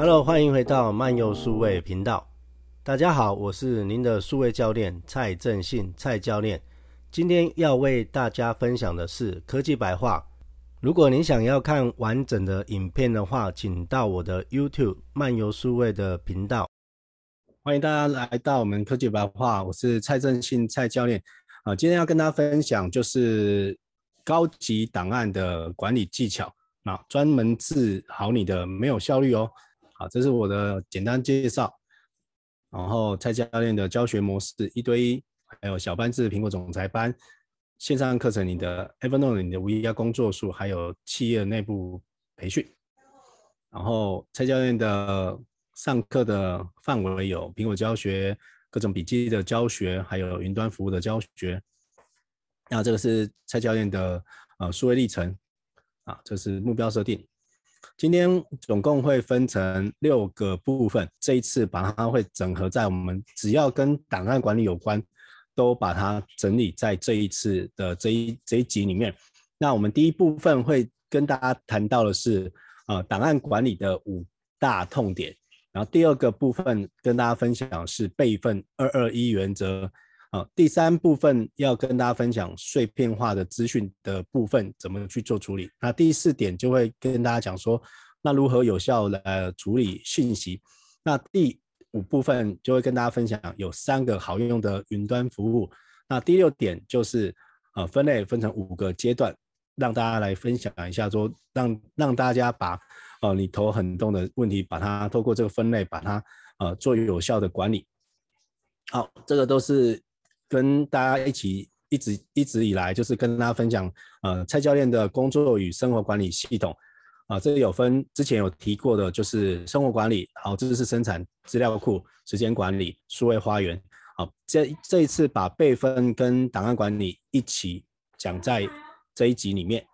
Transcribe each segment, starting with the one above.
Hello，欢迎回到漫游数位频道。大家好，我是您的数位教练蔡正信，蔡教练。今天要为大家分享的是科技白话。如果您想要看完整的影片的话，请到我的 YouTube 漫游数位的频道。欢迎大家来到我们科技白话，我是蔡正信，蔡教练。啊，今天要跟大家分享就是高级档案的管理技巧，啊，专门治好你的没有效率哦。好，这是我的简单介绍。然后蔡教练的教学模式一对一，还有小班制苹果总裁班线上课程，你的 Evernote 你的 VR 工作数，还有企业内部培训。然后蔡教练的上课的范围有苹果教学、各种笔记的教学，还有云端服务的教学。那这个是蔡教练的呃数位历程啊，这是目标设定。今天总共会分成六个部分，这一次把它会整合在我们只要跟档案管理有关，都把它整理在这一次的这一这一集里面。那我们第一部分会跟大家谈到的是呃档案管理的五大痛点，然后第二个部分跟大家分享是备份二二一原则。好，第三部分要跟大家分享碎片化的资讯的部分怎么去做处理。那第四点就会跟大家讲说，那如何有效的处理信息。那第五部分就会跟大家分享有三个好用的云端服务。那第六点就是呃分类分成五个阶段，让大家来分享一下说，让让大家把呃你头很痛的问题，把它透过这个分类把它呃做有效的管理。好，这个都是。跟大家一起一直一直以来就是跟大家分享，呃，蔡教练的工作与生活管理系统，啊、这里有分之前有提过的，就是生活管理，好，知识生产资料库、时间管理、数位花园，好，这这一次把备份跟档案管理一起讲在这一集里面。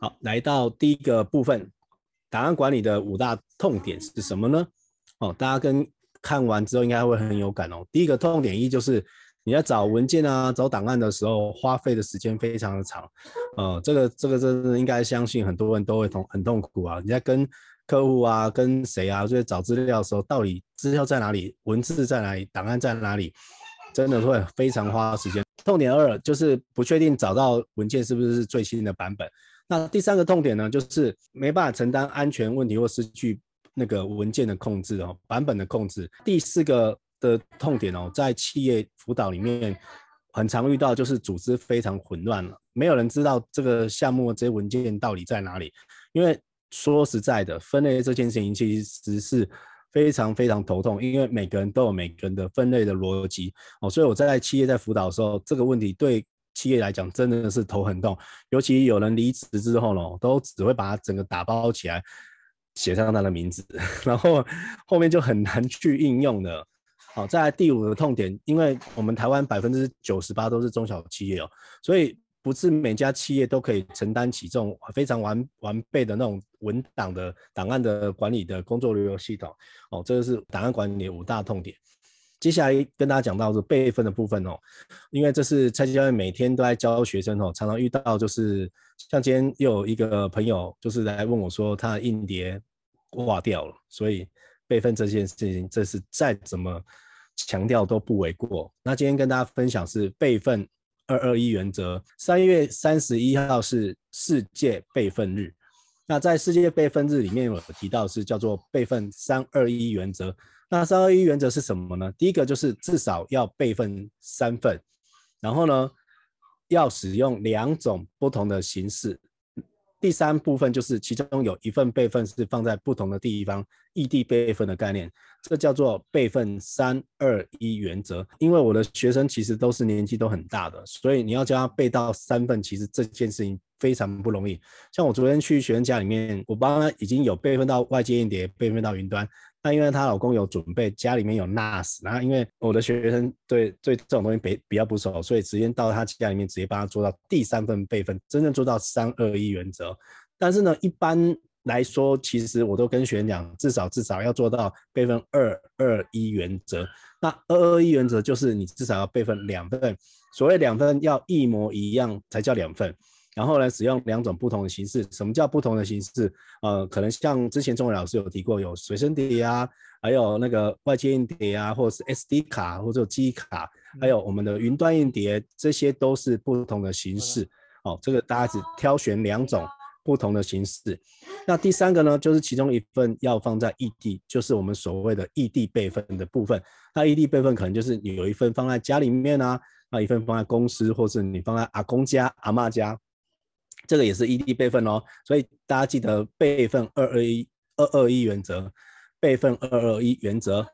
好，来到第一个部分，档案管理的五大痛点是什么呢？哦，大家跟。看完之后应该会很有感哦。第一个痛点一就是你在找文件啊、找档案的时候，花费的时间非常的长。呃，这个这个真的应该相信很多人都会痛很痛苦啊。你在跟客户啊、跟谁啊，就是找资料的时候，到底资料在哪里？文字在哪里？档案在哪里？真的会非常花时间。痛点二就是不确定找到文件是不是最新的版本。那第三个痛点呢，就是没办法承担安全问题或失去。那个文件的控制哦，版本的控制。第四个的痛点哦，在企业辅导里面很常遇到，就是组织非常混乱了，没有人知道这个项目这些文件到底在哪里。因为说实在的，分类这件事情其实是非常非常头痛，因为每个人都有每个人的分类的逻辑哦，所以我在企业在辅导的时候，这个问题对企业来讲真的是头很痛，尤其有人离职之后呢，都只会把它整个打包起来。写上他的名字，然后后面就很难去应用了。好，在第五个痛点，因为我们台湾百分之九十八都是中小企业哦，所以不是每家企业都可以承担起这种非常完完备的那种文档的档案的管理的工作流流系统。哦，这个是档案管理的五大痛点。接下来跟大家讲到是备份的部分哦，因为这是蔡教练每天都在教学生哦，常常遇到就是像今天又有一个朋友就是来问我说他的硬碟挂掉了，所以备份这件事情，这是再怎么强调都不为过。那今天跟大家分享是备份二二一原则，三月三十一号是世界备份日，那在世界备份日里面有提到是叫做备份三二一原则。那三二一原则是什么呢？第一个就是至少要备份三份，然后呢，要使用两种不同的形式。第三部分就是其中有一份备份是放在不同的地方，异地备份的概念，这叫做备份三二一原则。因为我的学生其实都是年纪都很大的，所以你要叫他备到三份，其实这件事情非常不容易。像我昨天去学生家里面，我帮他已经有备份到外接硬碟，备份到云端。那因为她老公有准备，家里面有 NAS，然后因为我的学生对对这种东西比比较不熟，所以直接到他家里面直接帮他做到第三份备份，真正做到三二一原则。但是呢，一般来说，其实我都跟学员讲，至少至少要做到备份二二一原则。那二二一原则就是你至少要备份两份，所谓两份要一模一样才叫两份。然后呢，使用两种不同的形式。什么叫不同的形式？呃，可能像之前钟伟老师有提过，有随身碟啊，还有那个外接硬碟啊，或者是 SD 卡或者记忆卡，还有我们的云端硬碟，这些都是不同的形式。哦，这个大家只挑选两种不同的形式。那第三个呢，就是其中一份要放在异地，就是我们所谓的异地备份的部分。那异地备份可能就是你有一份放在家里面啊，那一份放在公司，或是你放在阿公家、阿嬷家。这个也是异地备份哦，所以大家记得备份二二一二二一原则，备份二二一原则。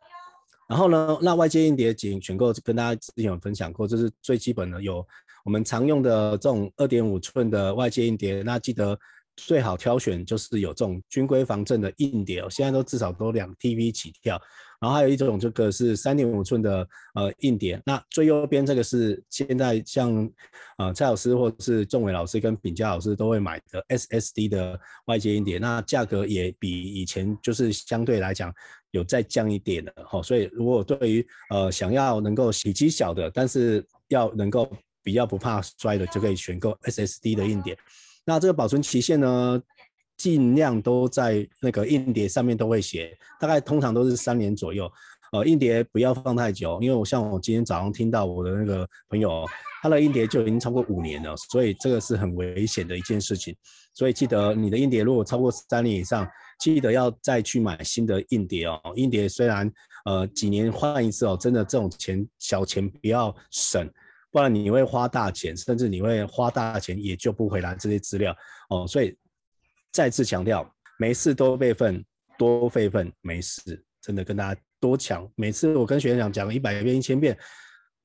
然后呢，那外接硬碟仅选购跟大家之前有分享过，这是最基本的，有我们常用的这种二点五寸的外接硬碟，那记得最好挑选就是有这种军规防震的硬碟哦，现在都至少都两 TB 起跳。然后还有一种，这个是三点五寸的呃硬碟。那最右边这个是现在像呃蔡老师或者是仲伟老师跟秉佳老师都会买的 SSD 的外接硬碟。那价格也比以前就是相对来讲有再降一点的哈。所以如果对于呃想要能够体积小的，但是要能够比较不怕摔的，就可以选购 SSD 的硬碟。那这个保存期限呢？尽量都在那个硬碟上面都会写，大概通常都是三年左右。呃，硬碟不要放太久，因为我像我今天早上听到我的那个朋友，他的硬碟就已经超过五年了，所以这个是很危险的一件事情。所以记得你的硬碟如果超过三年以上，记得要再去买新的硬碟哦。硬碟虽然呃几年换一次哦，真的这种钱小钱不要省，不然你会花大钱，甚至你会花大钱也救不回来这些资料哦。所以。再次强调，没事多备份，多备份没事，真的跟大家多强。每次我跟学员讲了一百遍、一千遍，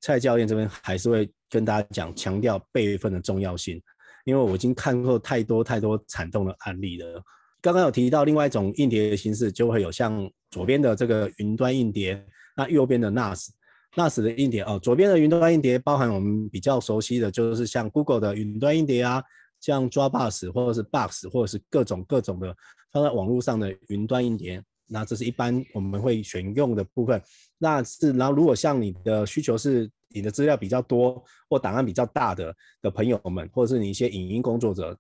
蔡教练这边还是会跟大家讲，强调备份的重要性，因为我已经看过太多太多惨痛的案例了。刚刚有提到另外一种硬碟的形式，就会有像左边的这个云端硬碟，那右边的 NAS，NAS 的硬碟哦，左边的云端硬碟包含我们比较熟悉的就是像 Google 的云端硬碟啊。像 Dropbox 或者是 Box 或者是各种各种的放在网络上的云端硬碟，那这是一般我们会选用的部分。那是然后如果像你的需求是你的资料比较多或档案比较大的的朋友们，或者是你一些影音工作者，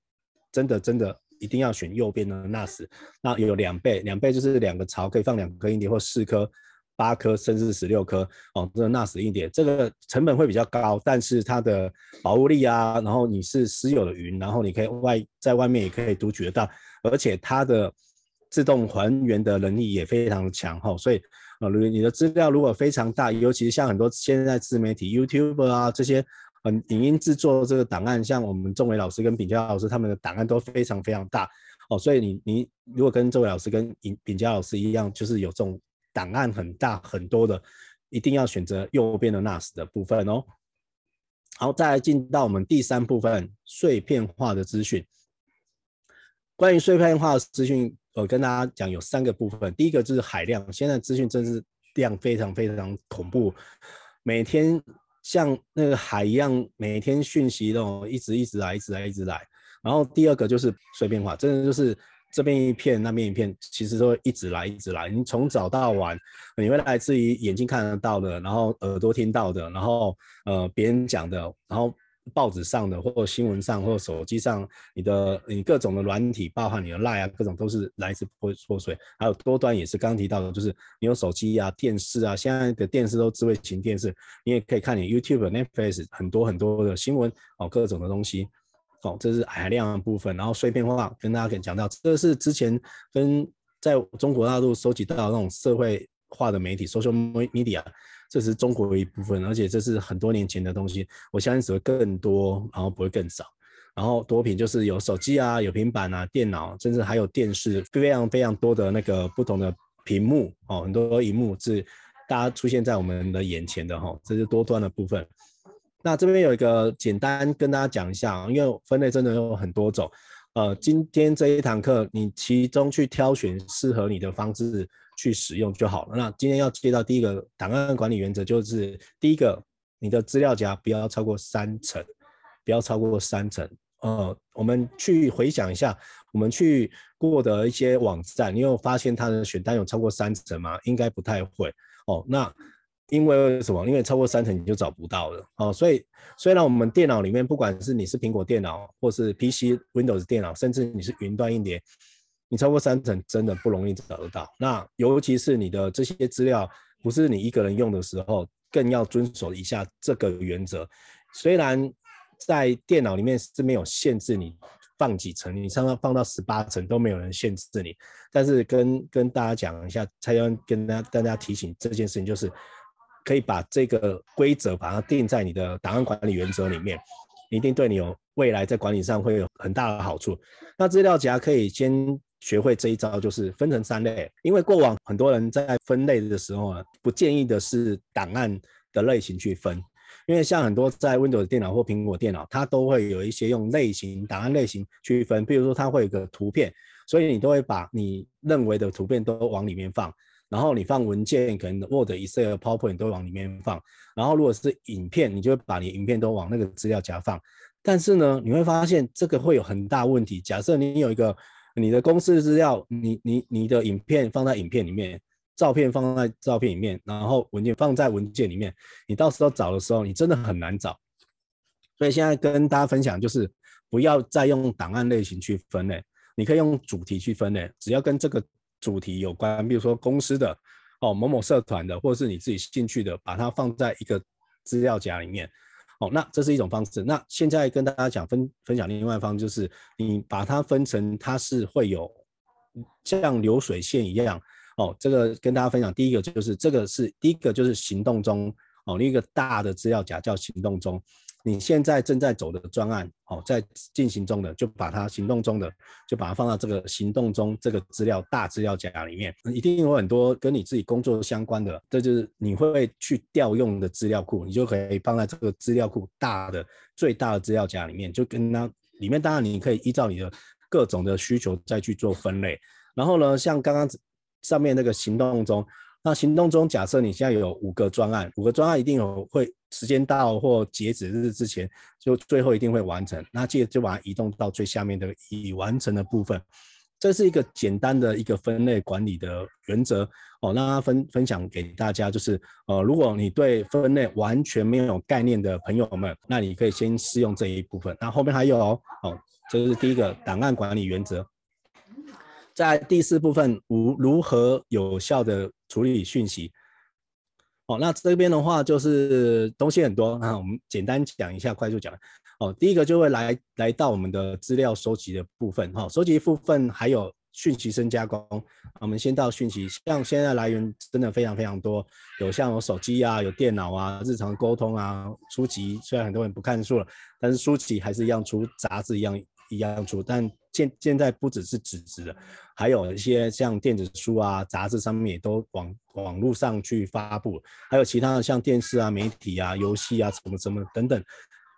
真的真的一定要选右边的 NAS。那有两倍，两倍就是两个槽可以放两颗硬碟或四颗。八颗甚至十六颗哦，这个 NAS 硬碟，这个成本会比较高，但是它的保护力啊，然后你是私有的云，然后你可以外在外面也可以读取得到，而且它的自动还原的能力也非常强哈，所以呃，你的资料如果非常大，尤其是像很多现在自媒体 YouTube 啊这些，嗯，影音制作这个档案，像我们仲伟老师跟炳佳老师他们的档案都非常非常大哦，所以你你如果跟仲伟老师跟秉秉佳老师一样，就是有这种。档案很大很多的，一定要选择右边的 NAS 的部分哦。好，再来进到我们第三部分，碎片化的资讯。关于碎片化的资讯，我跟大家讲有三个部分。第一个就是海量，现在资讯真是量非常非常恐怖，每天像那个海一样，每天讯息都一直一直来，一直来，一直来。然后第二个就是碎片化，真的就是。这边一片，那边一片，其实都一直来，一直来。你从早到晚，你会来自于眼睛看得到的，然后耳朵听到的，然后呃别人讲的，然后报纸上的，或新闻上，或手机上，你的你各种的软体，包含你的 Line 啊，各种都是来自破破碎。还有多端也是刚提到的，就是你有手机啊、电视啊，现在的电视都智慧型电视，你也可以看你 YouTube、Netflix 很多很多的新闻哦，各种的东西。哦，这是海量的部分，然后碎片化跟大家可以讲到，这是之前跟在中国大陆收集到那种社会化的媒体 （social media），这是中国的一部分，而且这是很多年前的东西，我相信只会更多，然后不会更少。然后多屏就是有手机啊，有平板啊，电脑，甚至还有电视，非常非常多的那个不同的屏幕哦，很多荧幕是大家出现在我们的眼前的哈、哦，这是多端的部分。那这边有一个简单跟大家讲一下，因为分类真的有很多种，呃，今天这一堂课你其中去挑选适合你的方式去使用就好了。那今天要介绍第一个档案管理原则，就是第一个，你的资料夹不要超过三层，不要超过三层。呃，我们去回想一下，我们去过的一些网站，你有发现它的选单有超过三层吗？应该不太会哦。那因为为什么？因为超过三成你就找不到了哦。所以虽然我们电脑里面，不管是你是苹果电脑，或是 PC Windows 电脑，甚至你是云端硬碟，你超过三成真的不容易找得到。那尤其是你的这些资料不是你一个人用的时候，更要遵守一下这个原则。虽然在电脑里面是没有限制你放几层，你上面放到十八层都没有人限制你，但是跟跟大家讲一下，才要跟大家大家提醒这件事情就是。可以把这个规则把它定在你的档案管理原则里面，一定对你有未来在管理上会有很大的好处。那资料夹可以先学会这一招，就是分成三类。因为过往很多人在分类的时候啊，不建议的是档案的类型去分，因为像很多在 Windows 电脑或苹果电脑，它都会有一些用类型档案类型区分，比如说它会有个图片，所以你都会把你认为的图片都往里面放。然后你放文件，可能 Word、Excel、PowerPoint 都往里面放。然后如果是影片，你就把你影片都往那个资料夹放。但是呢，你会发现这个会有很大问题。假设你有一个你的公司资料，你你你的影片放在影片里面，照片放在照片里面，然后文件放在文件里面，你到时候找的时候，你真的很难找。所以现在跟大家分享，就是不要再用档案类型去分类，你可以用主题去分类，只要跟这个。主题有关，比如说公司的哦，某某社团的，或者是你自己兴趣的，把它放在一个资料夹里面。哦，那这是一种方式。那现在跟大家讲分分享另外一方，就是你把它分成，它是会有像流水线一样。哦，这个跟大家分享，第一个就是这个是第一个就是行动中哦，另一个大的资料夹叫行动中。你现在正在走的专案，哦，在进行中的，就把它行动中的，就把它放到这个行动中这个资料大资料夹里面，一定有很多跟你自己工作相关的，这就是你会去调用的资料库，你就可以放在这个资料库大的最大的资料夹里面，就跟它里面，当然你可以依照你的各种的需求再去做分类。然后呢，像刚刚上面那个行动中。那行动中，假设你现在有五个专案，五个专案一定有会时间到或截止日之前，就最后一定会完成。那记得就把它移动到最下面的已完成的部分。这是一个简单的一个分类管理的原则哦。那分分享给大家，就是呃，如果你对分类完全没有概念的朋友们，那你可以先试用这一部分。那后面还有哦，哦，这是第一个档案管理原则。在第四部分，如如何有效的处理讯息。哦，那这边的话就是东西很多，那我们简单讲一下，快速讲。哦，第一个就会来来到我们的资料收集的部分。哈，收集部分还有讯息深加工。我们先到讯息，像现在来源真的非常非常多，有像有手机啊，有电脑啊，日常沟通啊，书籍。虽然很多人不看书了，但是书籍还是一样出，杂志一样一样出，但。现现在不只是纸质的，还有一些像电子书啊、杂志上面也都网网络上去发布，还有其他的像电视啊、媒体啊、游戏啊什么什么等等。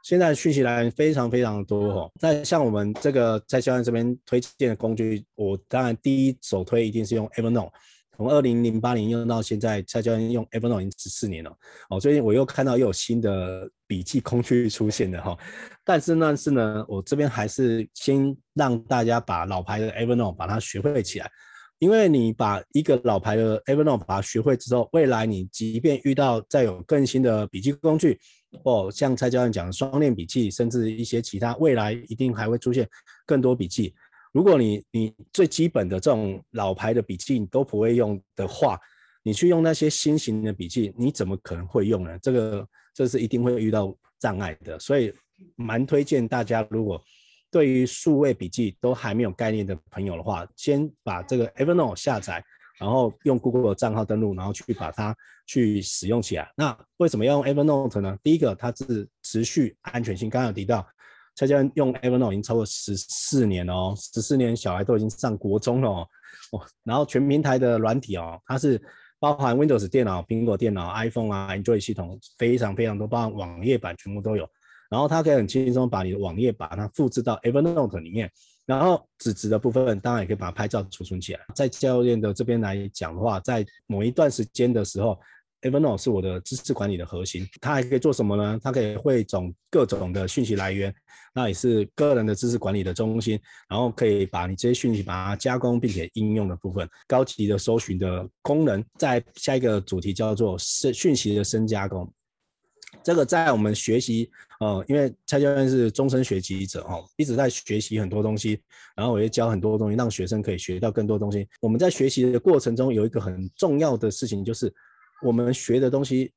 现在讯息来源非常非常多哦。那像我们这个在教练这边推荐的工具，我当然第一首推一定是用 Evernote。从二零零八年用到现在，蔡教练用 Evernote 已经十四年了。哦，最近我又看到又有新的笔记工具出现的哈。但是呢，是呢，我这边还是先让大家把老牌的 Evernote 把它学会起来，因为你把一个老牌的 Evernote 把它学会之后，未来你即便遇到再有更新的笔记工具，哦，像蔡教练讲的双链笔记，甚至一些其他，未来一定还会出现更多笔记。如果你你最基本的这种老牌的笔记你都不会用的话，你去用那些新型的笔记，你怎么可能会用呢？这个这是一定会遇到障碍的，所以蛮推荐大家，如果对于数位笔记都还没有概念的朋友的话，先把这个 Evernote 下载，然后用 Google 的账号登录，然后去把它去使用起来。那为什么要用 Evernote 呢？第一个，它是持续安全性，刚刚有提到。蔡教练用 Evernote 已经超过十四年了哦，十四年小孩都已经上国中了哦，然后全平台的软体哦，它是包含 Windows 电脑、苹果电脑、iPhone 啊、Android 系统非常非常多，包含网页版全部都有。然后它可以很轻松把你的网页把它复制到 Evernote 里面，然后纸质的部分当然也可以把它拍照储存起来。在教练的这边来讲的话，在某一段时间的时候，Evernote 是我的知识管理的核心，它还可以做什么呢？它可以汇总各种的讯息来源，那也是个人的知识管理的中心，然后可以把你这些讯息把它加工并且应用的部分，高级的搜寻的功能。在下一个主题叫做深讯息的深加工，这个在我们学习，呃，因为蔡教练是终身学习者哦，一直在学习很多东西，然后我也教很多东西，让学生可以学到更多东西。我们在学习的过程中有一个很重要的事情就是。我们学的东西，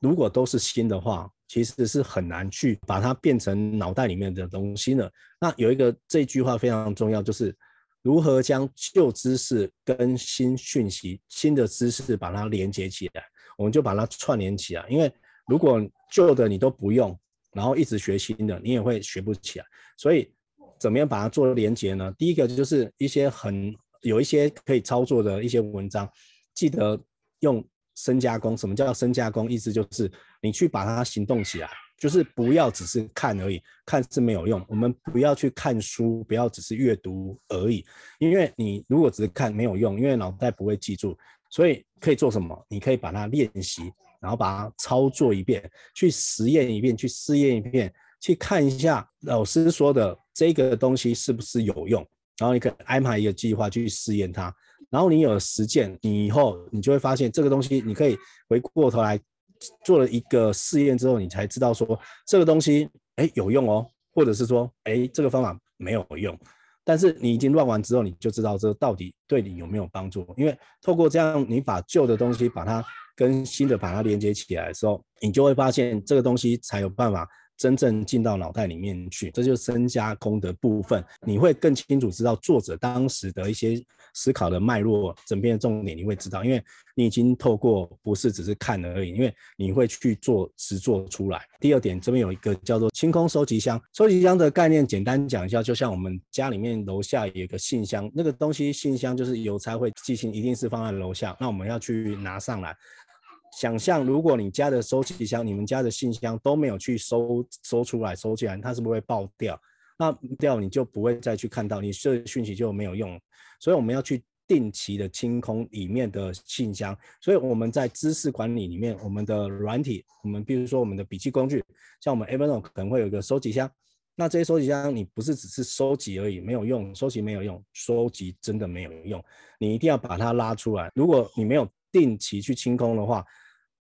如果都是新的话，其实是很难去把它变成脑袋里面的东西的。那有一个这句话非常重要，就是如何将旧知识跟新讯息、新的知识把它连接起来，我们就把它串联起来。因为如果旧的你都不用，然后一直学新的，你也会学不起来。所以怎么样把它做连接呢？第一个就是一些很有一些可以操作的一些文章，记得用。深加工，什么叫深加工？意思就是你去把它行动起来，就是不要只是看而已，看是没有用。我们不要去看书，不要只是阅读而已，因为你如果只是看没有用，因为脑袋不会记住。所以可以做什么？你可以把它练习，然后把它操作一遍，去实验一遍，去试验一遍，去看一下老师说的这个东西是不是有用，然后你可以安排一个计划去试验它。然后你有了实践，你以后你就会发现这个东西，你可以回过头来做了一个试验之后，你才知道说这个东西哎有用哦，或者是说哎这个方法没有用。但是你已经乱完之后，你就知道这到底对你有没有帮助。因为透过这样，你把旧的东西把它跟新的把它连接起来的时候，你就会发现这个东西才有办法。真正进到脑袋里面去，这就是深加工的部分。你会更清楚知道作者当时的一些思考的脉络，整篇的重点你会知道，因为你已经透过不是只是看而已，因为你会去做实做出来。第二点，这边有一个叫做清空收集箱，收集箱的概念简单讲一下，就像我们家里面楼下有一个信箱，那个东西信箱就是邮差会寄信，一定是放在楼下，那我们要去拿上来。想象如果你家的收集箱、你们家的信箱都没有去收收出来、收起来，它是不是会爆掉？那掉你就不会再去看到，你这讯息就没有用。所以我们要去定期的清空里面的信箱。所以我们在知识管理里面，我们的软体，我们比如说我们的笔记工具，像我们 Evernote 可能会有一个收集箱。那这些收集箱你不是只是收集而已，没有用，收集没有用，收集真的没有用。你一定要把它拉出来。如果你没有定期去清空的话，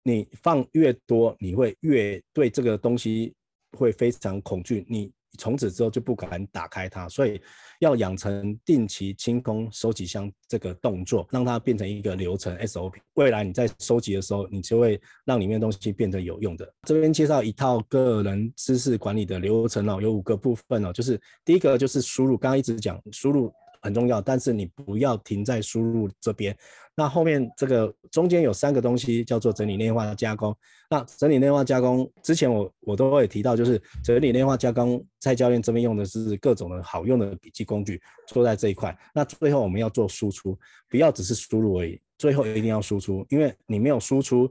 你放越多，你会越对这个东西会非常恐惧，你从此之后就不敢打开它。所以要养成定期清空收集箱这个动作，让它变成一个流程 SOP。未来你在收集的时候，你就会让里面的东西变得有用的。这边介绍一套个人知识管理的流程哦，有五个部分哦，就是第一个就是输入，刚刚一直讲输入很重要，但是你不要停在输入这边。那后面这个中间有三个东西叫做整理内化加工。那整理内化加工之前我我都会提到，就是整理内化加工，蔡教练这边用的是各种的好用的笔记工具，做在这一块。那最后我们要做输出，不要只是输入而已，最后一定要输出，因为你没有输出，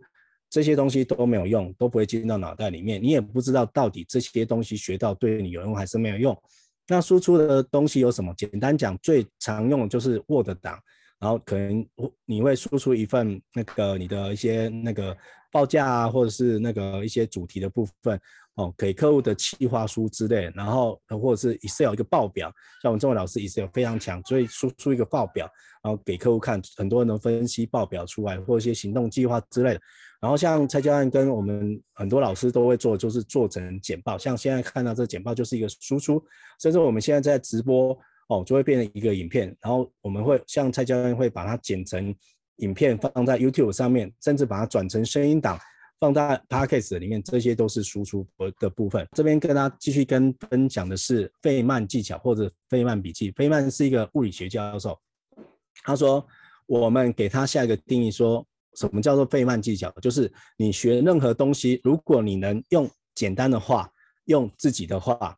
这些东西都没有用，都不会进到脑袋里面，你也不知道到底这些东西学到对你有用还是没有用。那输出的东西有什么？简单讲，最常用的就是 Word 档。然后可能你会输出一份那个你的一些那个报价啊，或者是那个一些主题的部分哦，给客户的企划书之类，然后或者是 Excel 一个报表，像我们这位老师 Excel 非常强，所以输出一个报表，然后给客户看，很多人能分析报表出来，或一些行动计划之类的。然后像蔡教练跟我们很多老师都会做，就是做成简报，像现在看到这简报就是一个输出，甚至我们现在在直播。哦，就会变成一个影片，然后我们会像蔡教练会把它剪成影片放在 YouTube 上面，甚至把它转成声音档放在 Podcast 里面，这些都是输出的部分。这边跟大家继续跟分享的是费曼技巧或者费曼笔记。费曼是一个物理学教授，他说我们给他下一个定义，说什么叫做费曼技巧？就是你学任何东西，如果你能用简单的话，用自己的话，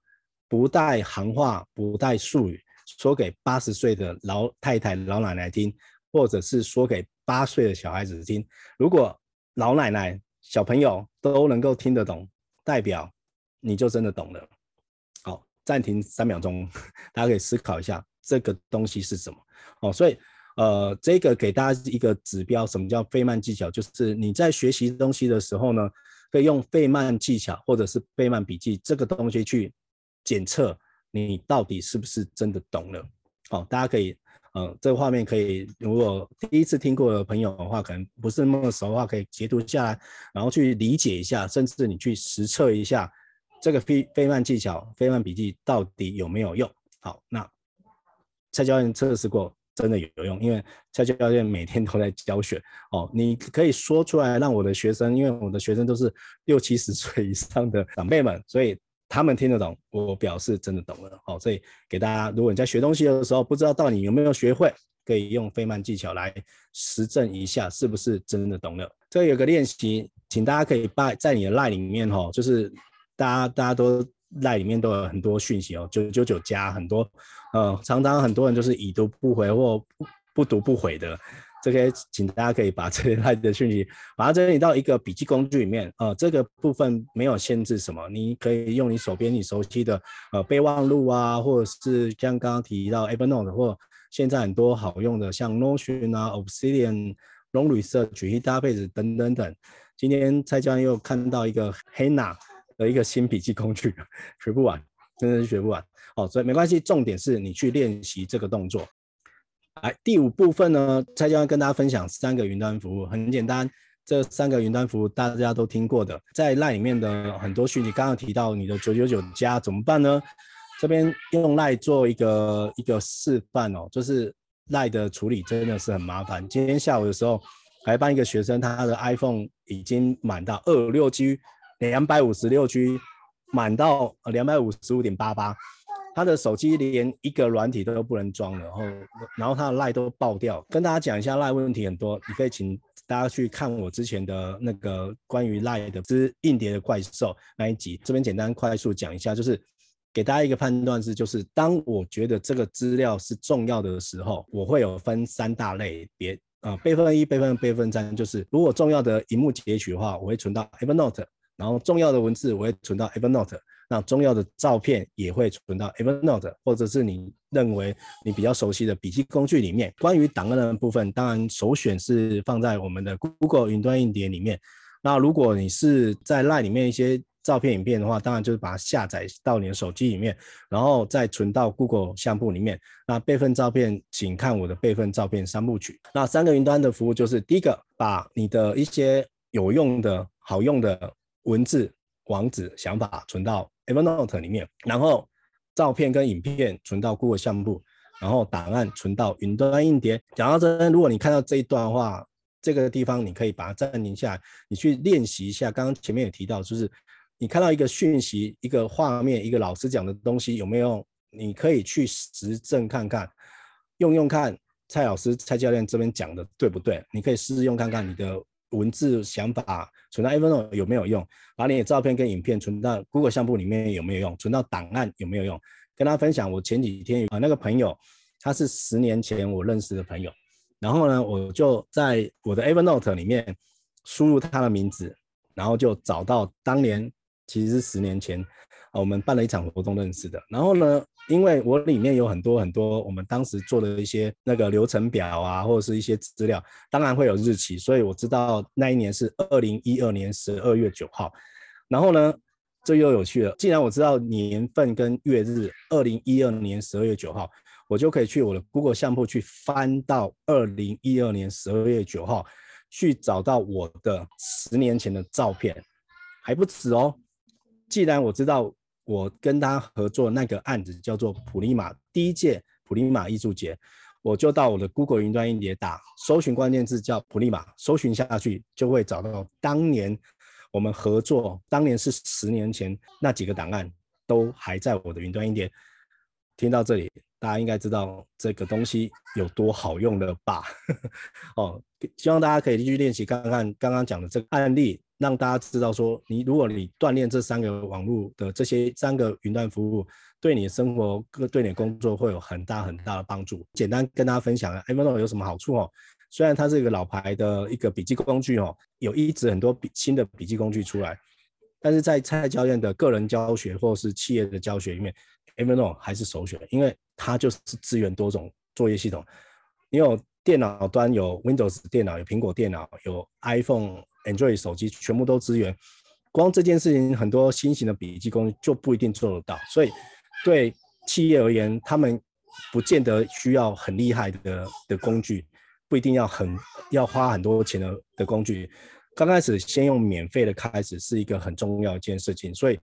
不带行话，不带术语。说给八十岁的老太太、老奶奶听，或者是说给八岁的小孩子听。如果老奶奶、小朋友都能够听得懂，代表你就真的懂了。好，暂停三秒钟，大家可以思考一下这个东西是什么。哦，所以呃，这个给大家一个指标，什么叫费曼技巧？就是你在学习东西的时候呢，可以用费曼技巧或者是费曼笔记这个东西去检测你到底是不是真的懂了。好，大家可以。嗯，这个画面可以，如果第一次听过的朋友的话，可能不是那么熟的话，可以截图下来，然后去理解一下，甚至你去实测一下这个费费曼技巧、费曼笔记到底有没有用。好，那蔡教练测试过，真的有用，因为蔡教练每天都在教学。哦，你可以说出来，让我的学生，因为我的学生都是六七十 岁以上的长辈们，所以。他们听得懂，我表示真的懂了。好，所以给大家，如果你在学东西的时候不知道到底有没有学会，可以用费曼技巧来实证一下是不是真的懂了。这有个练习，请大家可以把在你的 LINE 里面哈，就是大家大家都 LINE 里面都有很多讯息哦，九九九加很多，呃，常常很多人就是已读不回或不不读不回的。这个，请大家可以把这些 的讯息把它整理到一个笔记工具里面。呃，这个部分没有限制什么，你可以用你手边你熟悉的呃备忘录啊，或者是像刚刚提到 Evernote，或现在很多好用的像 Notion 啊、Obsidian、Long Research、Database 等等等。今天蔡教练又看到一个 HANNA 的一个新笔记工具，学不完，真的是学不完。哦，所以没关系，重点是你去练习这个动作。来，第五部分呢，蔡教练跟大家分享三个云端服务，很简单，这三个云端服务大家都听过的，在赖里面的很多讯息，刚刚提到你的九九九加怎么办呢？这边用赖做一个一个示范哦，就是 LINE 的处理真的是很麻烦。今天下午的时候，还帮一个学生，他的 iPhone 已经满到二六 G，两百五十六 G，满到两百五十五点八八。他的手机连一个软体都不能装了，然后，然后他的赖都爆掉。跟大家讲一下赖问题很多，你可以请大家去看我之前的那个关于赖的之硬碟的怪兽那一集。这边简单快速讲一下，就是给大家一个判断是，就是当我觉得这个资料是重要的时候，我会有分三大类别啊，备份一、备份备份三，就是如果重要的荧幕截取的话，我会存到 Evernote，然后重要的文字我会存到 Evernote。那重要的照片也会存到 Evernote，或者是你认为你比较熟悉的笔记工具里面。关于档案的部分，当然首选是放在我们的 Google 云端硬碟里面。那如果你是在 LINE 里面一些照片、影片的话，当然就是把它下载到你的手机里面，然后再存到 Google 相簿里面。那备份照片，请看我的备份照片三部曲。那三个云端的服务就是：第一个，把你的一些有用的好用的文字、网址、想法存到。Evernote 里面，然后照片跟影片存到 Google 相簿，然后档案存到云端硬碟。讲到这，如果你看到这一段的话，这个地方你可以把它暂停下来，你去练习一下。刚刚前面也提到，就是你看到一个讯息、一个画面、一个老师讲的东西有没有？你可以去实证看看，用用看蔡老师、蔡教练这边讲的对不对？你可以试试用看看你的。文字想法存到 Evernote 有没有用？把你的照片跟影片存到 Google 相簿里面有没有用？存到档案有没有用？跟大家分享，我前几天啊那个朋友，他是十年前我认识的朋友，然后呢，我就在我的 Evernote 里面输入他的名字，然后就找到当年其实是十年前啊我们办了一场活动认识的，然后呢。因为我里面有很多很多我们当时做的一些那个流程表啊，或者是一些资料，当然会有日期，所以我知道那一年是二零一二年十二月九号。然后呢，这又有趣了，既然我知道年份跟月日，二零一二年十二月九号，我就可以去我的 Google 相簿去翻到二零一二年十二月九号，去找到我的十年前的照片，还不止哦。既然我知道。我跟他合作那个案子叫做普利马第一届普利马艺术节，我就到我的 Google 云端音碟打搜寻关键字叫普利马，搜寻下去就会找到当年我们合作，当年是十年前那几个档案都还在我的云端音碟。听到这里，大家应该知道这个东西有多好用了吧？哦，希望大家可以继续练习看看刚刚讲的这个案例。让大家知道说，你如果你锻炼这三个网络的这些三个云端服务，对你的生活各、对你的工作会有很大很大的帮助。简单跟大家分享啊，Evernote 有什么好处哦？虽然它是一个老牌的一个笔记工具哦，有一直很多笔新的笔记工具出来，但是在蔡教练的个人教学或是企业的教学里面，Evernote 还是首选，因为它就是支援多种作业系统。你有电脑端有 Windows 电脑，有苹果电脑，有 iPhone、Android 手机，全部都支援。光这件事情，很多新型的笔记工具就不一定做得到。所以，对企业而言，他们不见得需要很厉害的的工具，不一定要很要花很多钱的的工具。刚开始先用免费的开始是一个很重要一件事情。所以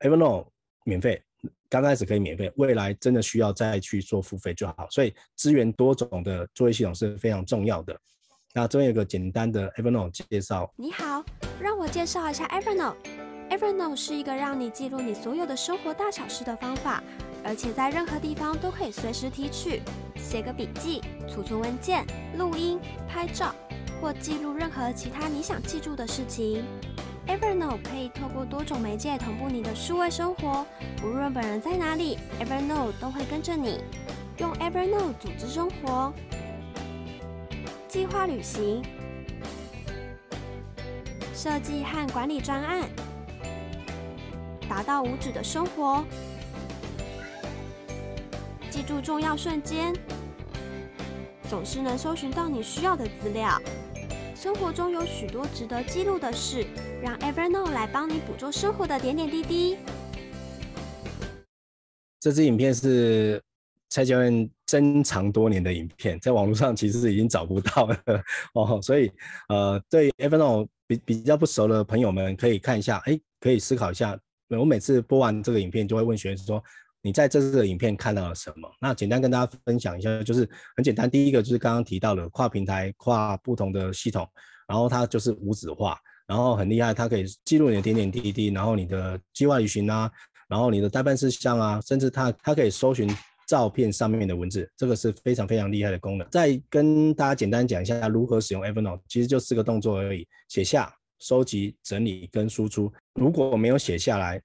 ，Evernote 免费。刚开始可以免费，未来真的需要再去做付费就好。所以支援多种的作业系统是非常重要的。那这边有个简单的 Evernote 介绍。你好，让我介绍一下 Evernote。Evernote 是一个让你记录你所有的生活大小事的方法，而且在任何地方都可以随时提取、写个笔记、储存文件、录音、拍照或记录任何其他你想记住的事情。Evernote 可以透过多种媒介同步你的数位生活，无论本人在哪里，Evernote 都会跟着你。用 Evernote 组织生活，计划旅行，设计和管理专案，达到无止的生活，记住重要瞬间，总是能搜寻到你需要的资料。生活中有许多值得记录的事，让 Evernote 来帮你捕捉生活的点点滴滴。这支影片是蔡教练珍藏多年的影片，在网络上其实是已经找不到了哦，所以呃，对 Evernote 比比较不熟的朋友们可以看一下，哎，可以思考一下。我每次播完这个影片，就会问学员说。你在这个影片看到了什么？那简单跟大家分享一下，就是很简单。第一个就是刚刚提到的跨平台、跨不同的系统，然后它就是无纸化，然后很厉害，它可以记录你的点点滴滴，然后你的计划旅行啊，然后你的待办事项啊，甚至它它可以搜寻照片上面的文字，这个是非常非常厉害的功能。再跟大家简单讲一下如何使用 Evernote，其实就四个动作而已：写下、收集、整理跟输出。如果没有写下来，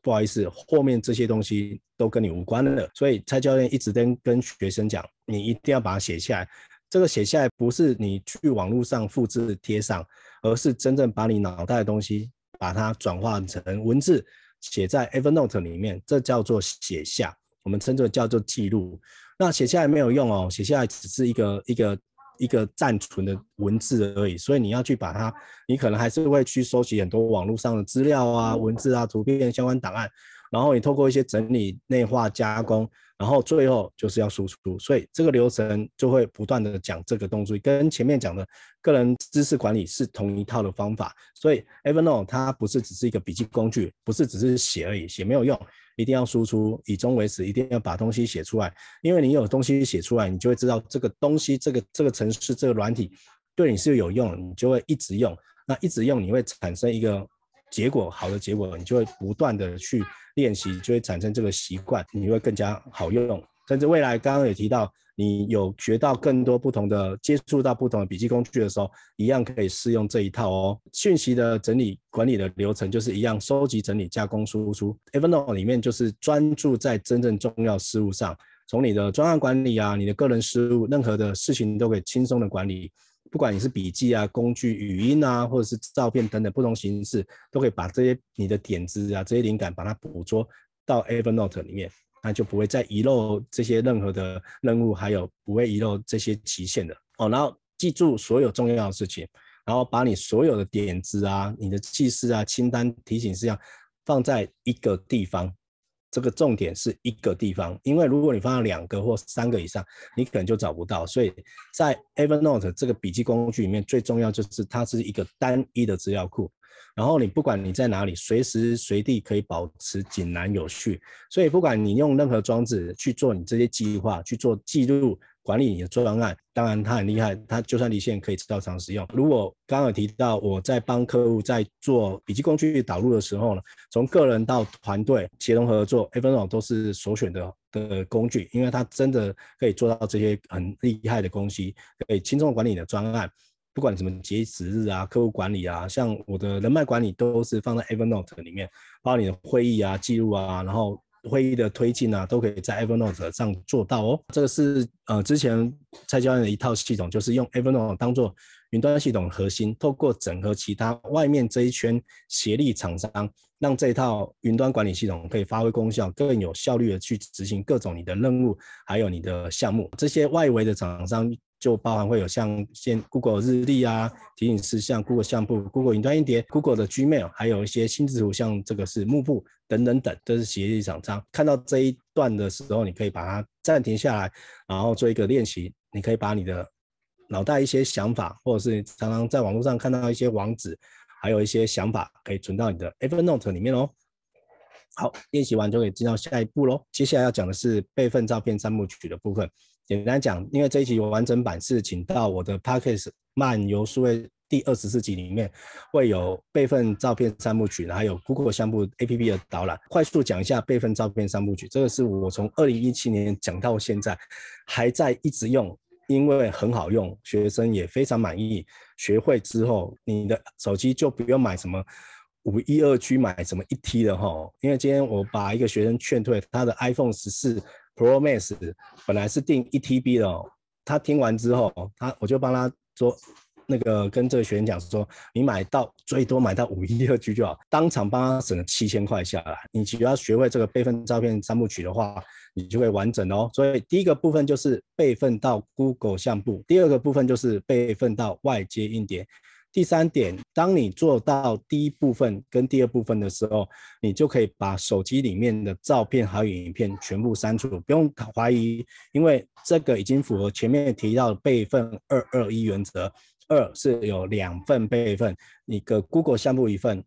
不好意思，后面这些东西都跟你无关了。所以蔡教练一直跟跟学生讲，你一定要把它写下来。这个写下来不是你去网络上复制贴上，而是真正把你脑袋的东西把它转化成文字，写在 Evernote 里面，这叫做写下，我们称作叫做记录。那写下来没有用哦，写下来只是一个一个。一个暂存的文字而已，所以你要去把它，你可能还是会去收集很多网络上的资料啊、文字啊、图片相关档案，然后你透过一些整理、内化、加工，然后最后就是要输出，所以这个流程就会不断的讲这个动作，跟前面讲的个人知识管理是同一套的方法。所以 Evernote 它不是只是一个笔记工具，不是只是写而已，写没有用。一定要输出，以终为始，一定要把东西写出来。因为你有东西写出来，你就会知道这个东西、这个这个程式、这个软体对你是有用，你就会一直用。那一直用，你会产生一个结果，好的结果，你就会不断的去练习，就会产生这个习惯，你会更加好用。甚至未来刚刚也提到。你有学到更多不同的接触到不同的笔记工具的时候，一样可以适用这一套哦。讯息的整理管理的流程就是一样，收集、整理、加工、输出。Evernote 里面就是专注在真正重要事务上，从你的专案管理啊，你的个人事务，任何的事情都可以轻松的管理。不管你是笔记啊、工具、语音啊，或者是照片等等不同形式，都可以把这些你的点子啊、这些灵感把它捕捉到 Evernote 里面。那就不会再遗漏这些任何的任务，还有不会遗漏这些期限的哦。然后记住所有重要的事情，然后把你所有的点子啊、你的记事啊、清单、提醒事项放在一个地方。这个重点是一个地方，因为如果你放了两个或三个以上，你可能就找不到。所以在 Evernote 这个笔记工具里面，最重要就是它是一个单一的资料库。然后你不管你在哪里，随时随地可以保持井然有序。所以不管你用任何装置去做你这些计划，去做记录、管理你的专案，当然它很厉害，它就算离线可以照常使用。如果刚刚有提到我在帮客户在做笔记工具导入的时候呢，从个人到团队协同合作，Evernote 都是首选的的工具，因为它真的可以做到这些很厉害的东西，可以轻松管理你的专案。不管什么截止日啊、客户管理啊，像我的人脉管理都是放在 Evernote 里面，包括你的会议啊、记录啊，然后会议的推进啊，都可以在 Evernote 上做到哦。这个是呃之前蔡教练的一套系统，就是用 Evernote 当做云端系统核心，透过整合其他外面这一圈协力厂商，让这一套云端管理系统可以发挥功效，更有效率的去执行各种你的任务，还有你的项目。这些外围的厂商。就包含会有像现 Google 日历啊、提醒事项、Google 相簿、Google 云端音碟、Google 的 Gmail，还有一些心智图，像这个是幕布等等等，都是协力厂商。看到这一段的时候，你可以把它暂停下来，然后做一个练习。你可以把你的脑袋一些想法，或者是常常在网络上看到一些网址，还有一些想法，可以存到你的 Evernote 里面哦。好，练习完就可以进到下一步喽。接下来要讲的是备份照片三部曲的部分。简单讲，因为这一集完整版是请到我的 Podcast 漫游数位第二十四集里面，会有备份照片三部曲，还有 Google 相簿 APP 的导览。快速讲一下备份照片三部曲，这个是我从二零一七年讲到现在，还在一直用，因为很好用，学生也非常满意。学会之后，你的手机就不用买什么。五一二 G 买什么一 T 的哈？因为今天我把一个学生劝退，他的 iPhone 十四 Pro Max 本来是定一 TB 的哦，他听完之后，他我就帮他说，那个跟这个学员讲说，你买到最多买到五一二 G 就好，当场帮他省了七千块下来。你只要学会这个备份照片三部曲的话，你就会完整哦。所以第一个部分就是备份到 Google 相簿，第二个部分就是备份到外接硬碟。第三点，当你做到第一部分跟第二部分的时候，你就可以把手机里面的照片还有影片全部删除，不用怀疑，因为这个已经符合前面提到备份二二一原则。二是有两份备份，一个 Google 相簿一份，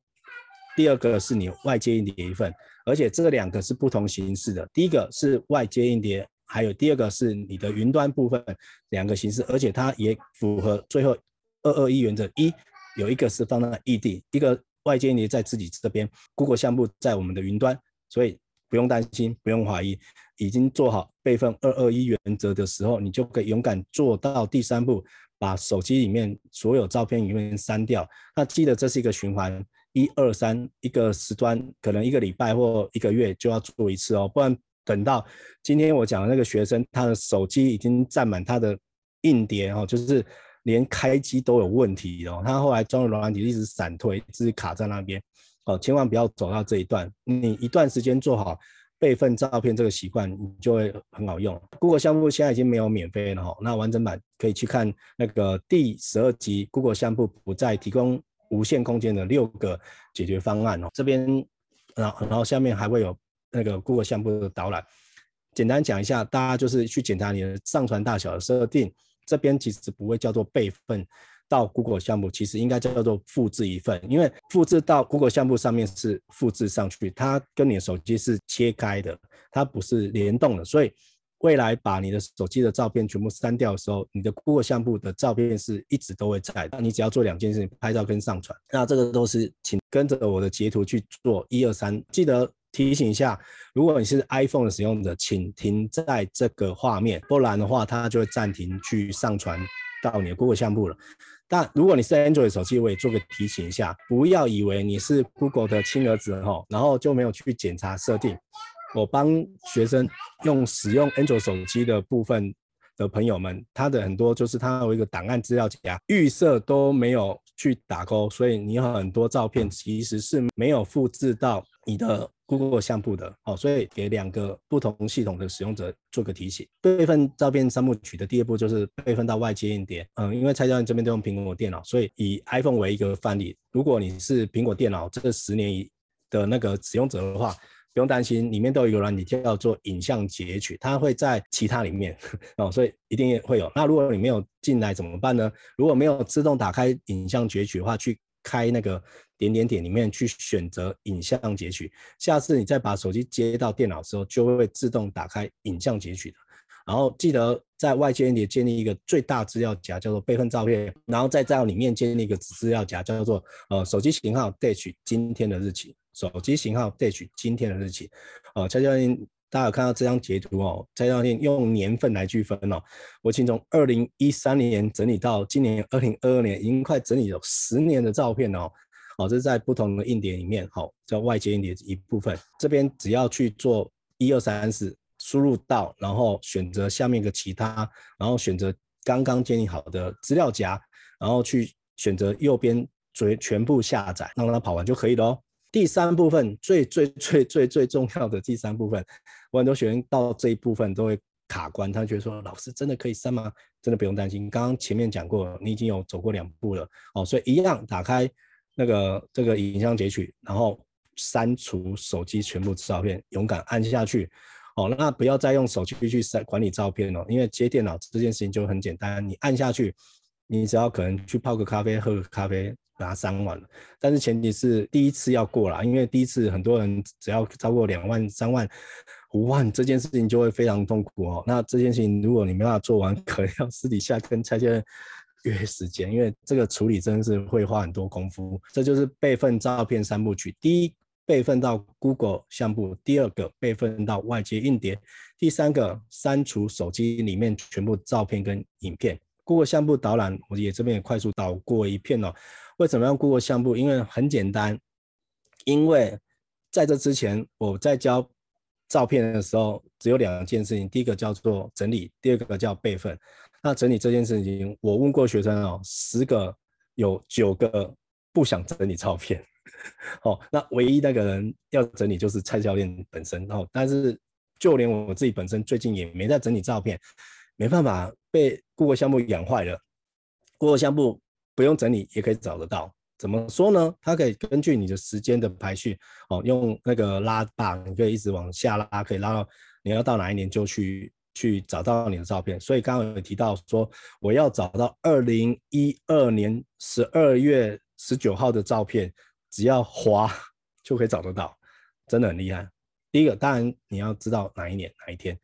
第二个是你外接硬碟一份，而且这两个是不同形式的，第一个是外接硬碟，还有第二个是你的云端部分，两个形式，而且它也符合最后。二二一原则一，有一个是放在异地，一个外接硬碟在自己这边，Google 项目在我们的云端，所以不用担心，不用怀疑，已经做好备份二二一原则的时候，你就可以勇敢做到第三步，把手机里面所有照片里面删掉。那记得这是一个循环，一二三，一个时段可能一个礼拜或一个月就要做一次哦，不然等到今天我讲的那个学生，他的手机已经占满他的硬碟哦，就是。连开机都有问题哦，他后来装了软体一直闪退，一直卡在那边哦，千万不要走到这一段。你一段时间做好备份照片这个习惯，你就会很好用。Google 相簿现在已经没有免费了哈，那完整版可以去看那个第十二集 Google 相簿不再提供无限空间的六个解决方案哦。这边，然后然后下面还会有那个 Google 相簿的导览，简单讲一下，大家就是去检查你的上传大小的设定。这边其实不会叫做备份到 Google 项目，其实应该叫做复制一份，因为复制到 Google 项目上面是复制上去，它跟你的手机是切开的，它不是联动的，所以未来把你的手机的照片全部删掉的时候，你的 Google 项目的照片是一直都会在的。你只要做两件事情，拍照跟上传，那这个都是请跟着我的截图去做，一二三，记得。提醒一下，如果你是 iPhone 的使用者，请停在这个画面，不然的话，它就会暂停去上传到你的 Google 相簿了。但如果你是 Android 手机，我也做个提醒一下，不要以为你是 Google 的亲儿子哈，然后就没有去检查设定。我帮学生用使用 Android 手机的部分的朋友们，他的很多就是他有一个档案资料夹，预设都没有去打勾，所以你有很多照片其实是没有复制到你的。Google 相簿的哦，所以给两个不同系统的使用者做个提醒。备份照片三部曲的第二步就是备份到外接硬碟。嗯，因为蔡教练这边都用苹果电脑，所以以 iPhone 为一个范例。如果你是苹果电脑这十年以的那个使用者的话，不用担心，里面都有一个软体叫做影像截取，它会在其他里面 哦，所以一定会有。那如果你没有进来怎么办呢？如果没有自动打开影像截取的话，去开那个。点点点里面去选择影像截取，下次你再把手机接到电脑的时候，就会自动打开影像截取的。然后记得在外接硬碟建立一个最大资料夹，叫做备份照片，然后再在里面建立一个子资料夹，叫做呃手机型号 date 今天的日期，手机型号 date 今天的日期。哦，蔡教练，大家有看到这张截图哦？蔡教练用年份来区分哦，我请从二零一三年整理到今年二零二二年，已经快整理了十年的照片哦。好，这是在不同的硬碟里面，好，叫外接硬碟一部分。这边只要去做一二三四，输入到，然后选择下面一个其他，然后选择刚刚建立好的资料夹，然后去选择右边全全部下载，让它跑完就可以了哦。第三部分最最最最最重要的第三部分，我很多学员到这一部分都会卡关，他觉得说老师真的可以删吗？真的不用担心，刚刚前面讲过，你已经有走过两步了哦，所以一样打开那个这个影像截取，然后删除手机全部照片，勇敢按下去哦，那不要再用手机去删管理照片了，因为接电脑这件事情就很简单，你按下去，你只要可能去泡个咖啡，喝个咖啡。把它删完了，但是前提是第一次要过了，因为第一次很多人只要超过两万、三万、五万，这件事情就会非常痛苦哦。那这件事情如果你没办法做完，可能要私底下跟蔡教练约时间，因为这个处理真的是会花很多功夫。这就是备份照片三部曲：第一，备份到 Google 相簿；第二个，备份到外接硬碟；第三个，删除手机里面全部照片跟影片。Google 相簿导览，我也这边也快速导过一遍哦。为什么要 Google 相簿？因为很简单，因为在这之前我在教照片的时候，只有两件事情，第一个叫做整理，第二个叫备份。那整理这件事情，我问过学生哦，十个有九个不想整理照片，哦，那唯一那个人要整理就是蔡教练本身哦。但是就连我自己本身最近也没在整理照片，没办法被 Google 相簿养坏了，Google 相簿。不用整理也可以找得到，怎么说呢？它可以根据你的时间的排序，哦，用那个拉霸，你可以一直往下拉，可以拉到你要到哪一年就去去找到你的照片。所以刚刚有提到说，我要找到二零一二年十二月十九号的照片，只要滑就可以找得到，真的很厉害。第一个当然你要知道哪一年哪一天，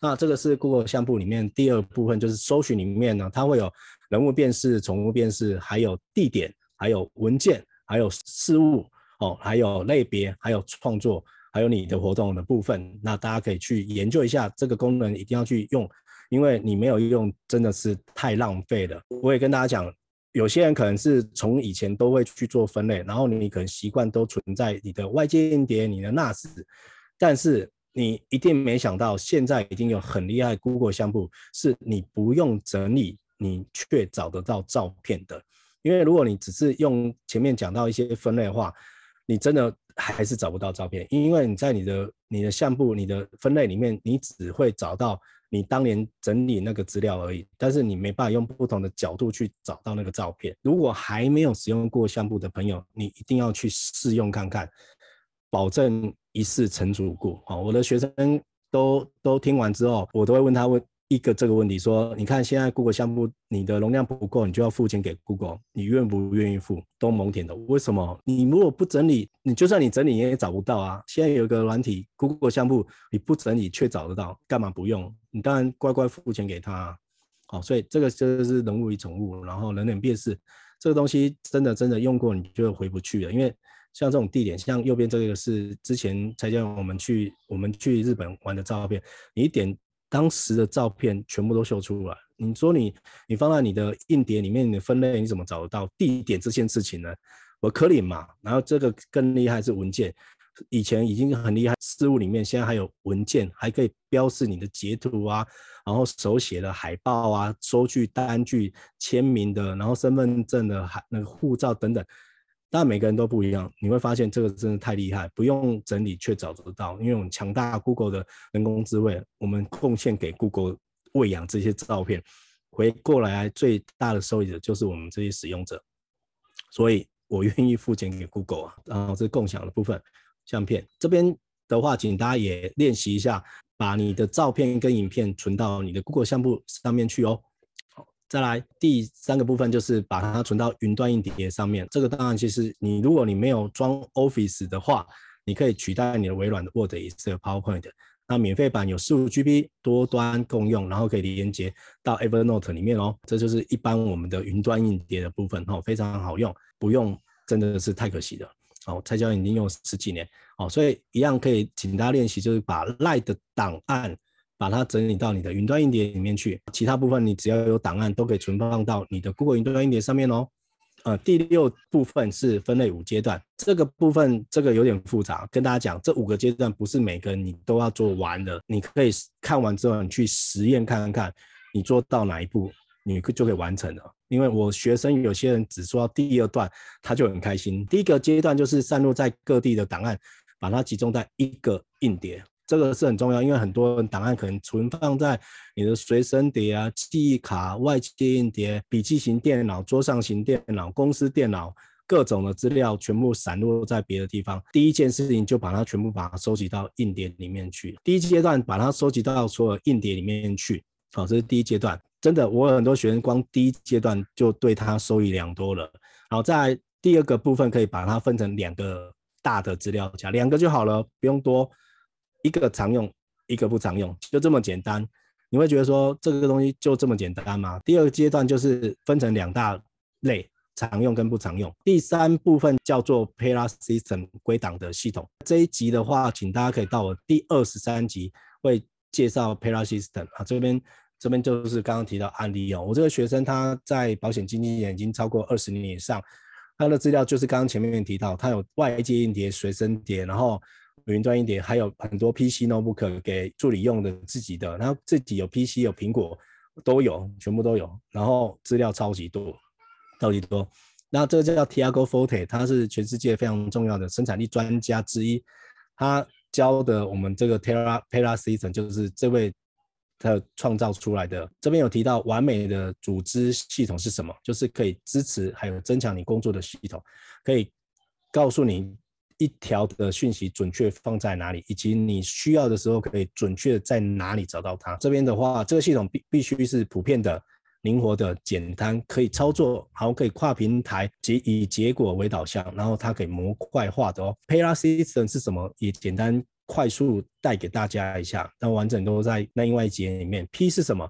那这个是 Google 相簿里面第二部分，就是搜寻里面呢，它会有。人物辨识、宠物辨识，还有地点，还有文件，还有事物哦，还有类别，还有创作，还有你的活动的部分。那大家可以去研究一下这个功能，一定要去用，因为你没有用，真的是太浪费了。我也跟大家讲，有些人可能是从以前都会去做分类，然后你可能习惯都存在你的外接硬碟、你的 NAS，但是你一定没想到，现在已经有很厉害 Google 相簿，是你不用整理。你却找得到照片的，因为如果你只是用前面讲到一些分类的话，你真的还是找不到照片，因为你在你的你的相簿、你的分类里面，你只会找到你当年整理那个资料而已，但是你没办法用不同的角度去找到那个照片。如果还没有使用过相簿的朋友，你一定要去试用看看，保证一试成主顾。好，我的学生都都听完之后，我都会问他问。一个这个问题说，你看现在 Google 相簿，你的容量不够，你就要付钱给 Google，你愿不愿意付？都蒙恬的，为什么？你如果不整理，你就算你整理，也找不到啊。现在有一个软体 Google 相簿，你不整理却找得到，干嘛不用？你当然乖乖付钱给他啊。好，所以这个就是人物与宠物，然后人脸辨识这个东西，真的真的用过你就回不去了。因为像这种地点，像右边这个是之前才叫我们去我们去日本玩的照片，你一点。当时的照片全部都秀出来，你说你你放在你的硬碟里面，你的分类你怎么找得到地点这件事情呢？我可以嘛。然后这个更厉害是文件，以前已经很厉害，事物里面现在还有文件，还可以标示你的截图啊，然后手写的海报啊、收据单据、签名的，然后身份证的还那个护照等等。但每个人都不一样，你会发现这个真的太厉害，不用整理却找得到。因为我们强大 Google 的人工智慧，我们贡献给 Google 喂养这些照片，回过来最大的受益者就是我们这些使用者。所以我愿意付钱给 Google 啊。然后这是共享的部分，相片这边的话，请大家也练习一下，把你的照片跟影片存到你的 Google 相簿上面去哦。再来第三个部分就是把它存到云端硬碟上面。这个当然，其实你如果你没有装 Office 的话，你可以取代你的微软的 Word 也是 PowerPoint。那免费版有十五 GB 多端共用，然后可以连接到 Evernote 里面哦。这就是一般我们的云端硬碟的部分哦，非常好用，不用真的是太可惜了。哦，蔡教练已经用十几年哦，所以一样可以请大家练习，就是把 LINE 的档案。把它整理到你的云端硬碟里面去，其他部分你只要有档案都可以存放到你的 Google 云端硬碟上面哦。呃，第六部分是分类五阶段，这个部分这个有点复杂，跟大家讲，这五个阶段不是每个你都要做完的，你可以看完之后你去实验看看，你做到哪一步，你就可以完成了。因为我学生有些人只做到第二段，他就很开心。第一个阶段就是散落在各地的档案，把它集中在一个硬碟。这个是很重要，因为很多人档案可能存放在你的随身碟啊、记忆卡、外接硬碟、笔记型电脑、桌上型电脑、公司电脑，各种的资料全部散落在别的地方。第一件事情就把它全部把它收集到硬碟里面去。第一阶段把它收集到所有硬碟里面去，好，这是第一阶段。真的，我有很多学生光第一阶段就对它收益良多了。好在第二个部分可以把它分成两个大的资料夹，两个就好了，不用多。一个常用，一个不常用，就这么简单。你会觉得说这个东西就这么简单吗？第二个阶段就是分成两大类，常用跟不常用。第三部分叫做 Pelasystem 归档的系统。这一集的话，请大家可以到我第二十三集会介绍 Pelasystem 啊。这边这边就是刚刚提到案例哦。我这个学生他在保险经纪人已经超过二十年以上，他的资料就是刚刚前面提到，他有外接硬碟、随身碟，然后。云端一点还有很多 PC notebook 给助理用的自己的，然后自己有 PC 有苹果都有，全部都有，然后资料超级多，超级多。那这个叫 Tiago Forte，他是全世界非常重要的生产力专家之一，他教的我们这个 Terra Pelasystem 就是这位他创造出来的。这边有提到完美的组织系统是什么？就是可以支持还有增强你工作的系统，可以告诉你。一条的讯息准确放在哪里，以及你需要的时候可以准确在哪里找到它。这边的话，这个系统必必须是普遍的、灵活的、简单，可以操作，然后可以跨平台及以结果为导向，然后它可以模块化的哦。Pelasystem 是什么？也简单快速带给大家一下，那完整都在那另外一节里面。P 是什么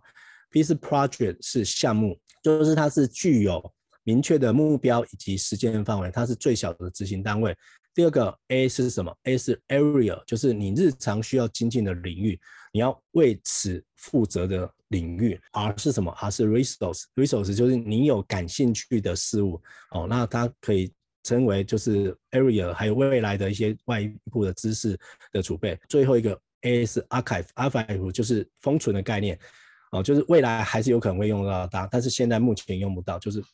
？P 是 Project，是项目，就是它是具有明确的目标以及时间范围，它是最小的执行单位。第二个 A 是什么？A 是 area，就是你日常需要精进的领域，你要为此负责的领域。R 是什么？R 是 resource，resource 就是你有感兴趣的事物哦，那它可以称为就是 area，还有未来的一些外部的知识的储备。最后一个 A 是 archive，archive 就是封存的概念哦，就是未来还是有可能会用到它，但是现在目前用不到，就是。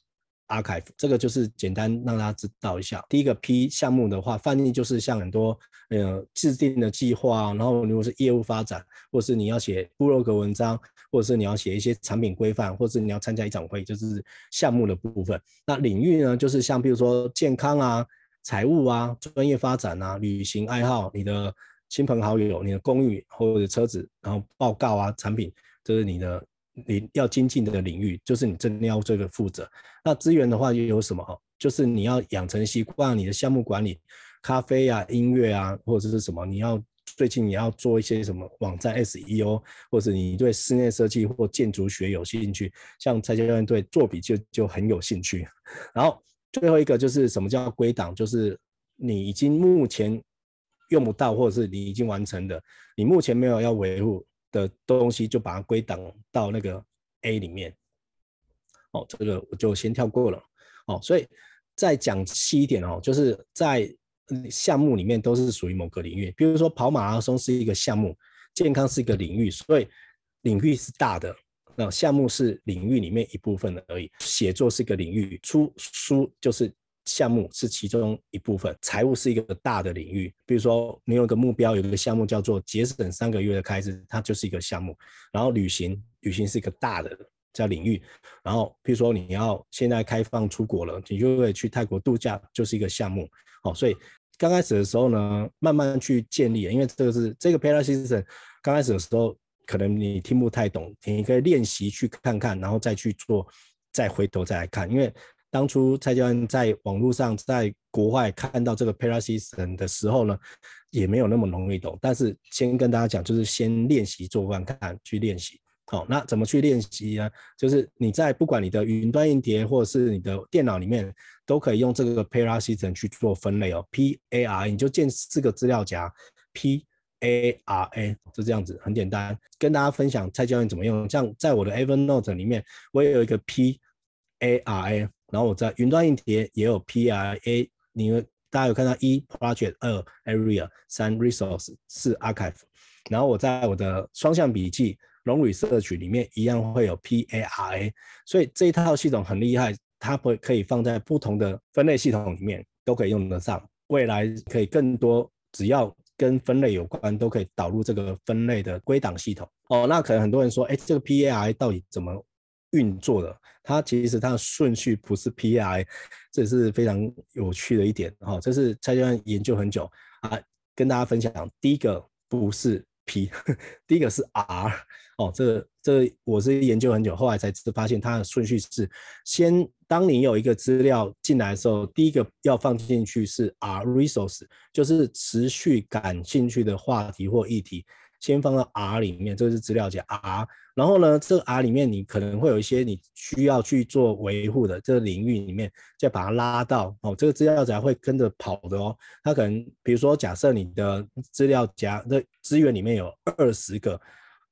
Archive 这个就是简单让大家知道一下。第一个 P 项目的话，翻译就是像很多呃制定的计划，然后如果是业务发展，或是你要写部落格文章，或者是你要写一些产品规范，或者是你要参加一场会，就是项目的部分。那领域呢，就是像比如说健康啊、财务啊、专业发展啊、旅行爱好、你的亲朋好友、你的公寓或者车子，然后报告啊、产品，这、是你的。你要精进的领域，就是你真的要这个负责。那资源的话又有什么？就是你要养成习惯，你的项目管理、咖啡啊、音乐啊，或者是什么？你要最近你要做一些什么网站 SEO，或者你对室内设计或建筑学有兴趣，像蔡教练对做笔记就很有兴趣。然后最后一个就是什么叫归档？就是你已经目前用不到，或者是你已经完成的，你目前没有要维护。的东西就把它归档到那个 A 里面，哦，这个我就先跳过了，哦，所以再讲细一点哦，就是在项目里面都是属于某个领域，比如说跑马拉松是一个项目，健康是一个领域，所以领域是大的，那项目是领域里面一部分的而已，写作是一个领域，出书就是。项目是其中一部分，财务是一个大的领域。比如说，你有一个目标，有一个项目叫做节省三个月的开支，它就是一个项目。然后旅行，旅行是一个大的叫领域。然后，比如说你要现在开放出国了，你就会去泰国度假，就是一个项目。好，所以刚开始的时候呢，慢慢去建立，因为这个是这个 Pelasystem，刚开始的时候可能你听不太懂，你可以练习去看看，然后再去做，再回头再来看，因为。当初蔡教练在网络上，在国外看到这个 Pelasystem 的时候呢，也没有那么容易懂。但是先跟大家讲，就是先练习做看看，去练习。好，那怎么去练习呢？就是你在不管你的云端硬碟或者是你的电脑里面，都可以用这个 Parasystem 去做分类哦。P A R 你就建四个资料夹，P A R A，就这样子，很简单。跟大家分享蔡教练怎么用。像在我的 Evernote 里面，我也有一个 P A R A。然后我在云端硬碟也有 P I A，你们大家有看到一 project 二 area 三 resource 四 archive，然后我在我的双向笔记 long research 里面一样会有 P A R A，所以这一套系统很厉害，它会可以放在不同的分类系统里面都可以用得上，未来可以更多，只要跟分类有关，都可以导入这个分类的归档系统。哦，那可能很多人说，哎，这个 PAI 到底怎么运作的？它其实它的顺序不是 P I，这是非常有趣的一点。哈，这是蔡教练研究很久啊，跟大家分享。第一个不是 P，第一个是 R。哦，这这我是研究很久，后来才发现它的顺序是先。当你有一个资料进来的时候，第一个要放进去是 R resource，就是持续感兴趣的话题或议题，先放到 R 里面，这个是资料夹 R。然后呢，这个 R 里面你可能会有一些你需要去做维护的这个领域里面，再把它拉到哦，这个资料夹会跟着跑的哦。它可能比如说，假设你的资料夹的资源里面有二十个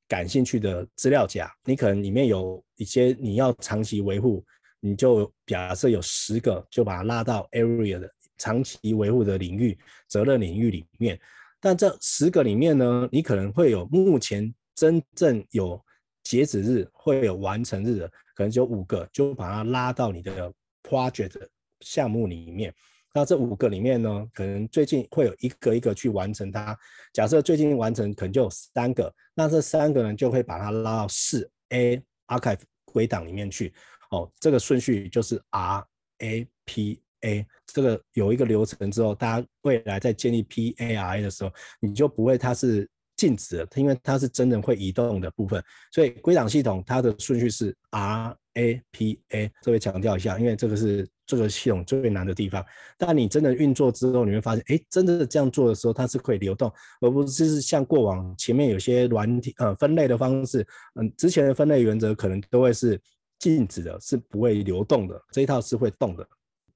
感兴趣的资料夹，你可能里面有一些你要长期维护。你就假设有十个，就把它拉到 area 的长期维护的领域、责任领域里面。但这十个里面呢，你可能会有目前真正有截止日、会有完成日的，可能就五个，就把它拉到你的 project 项目里面。那这五个里面呢，可能最近会有一个一个去完成它。假设最近完成可能就有三个，那这三个呢就会把它拉到四 A archive 归档里面去。哦，这个顺序就是 R A P A，这个有一个流程之后，大家未来在建立 P A I 的时候，你就不会它是静止的，因为它是真正会移动的部分。所以归档系统它的顺序是 R A P A，这边强调一下，因为这个是这个系统最难的地方。但你真的运作之后，你会发现，哎，真的这样做的时候，它是可以流动，而不是像过往前面有些软体呃分类的方式，嗯，之前的分类原则可能都会是。静止的是不会流动的，这一套是会动的。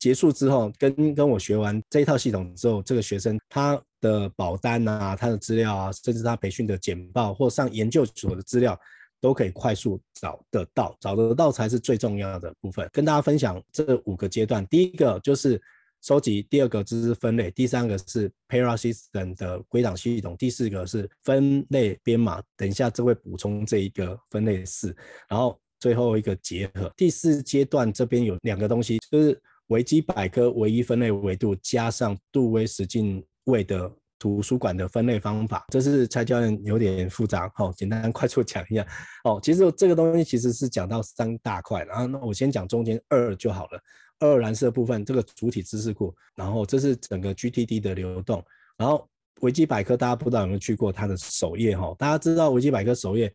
结束之后，跟跟我学完这一套系统之后，这个学生他的保单啊、他的资料啊，甚至他培训的简报或上研究所的资料，都可以快速找得到。找得到才是最重要的部分。跟大家分享这五个阶段：第一个就是收集，第二个就是分类，第三个是 Parasystem 的归档系统，第四个是分类编码。等一下，这会补充这一个分类式，然后。最后一个结合，第四阶段这边有两个东西，就是维基百科唯一分类维度加上杜威十进位的图书馆的分类方法，这是蔡教练有点复杂，好，简单快速讲一下。哦，其实这个东西其实是讲到三大块，然后那我先讲中间二就好了。二蓝色部分这个主体知识库，然后这是整个 GTD 的流动，然后维基百科大家不知道有没有去过它的首页哈？大家知道维基百科首页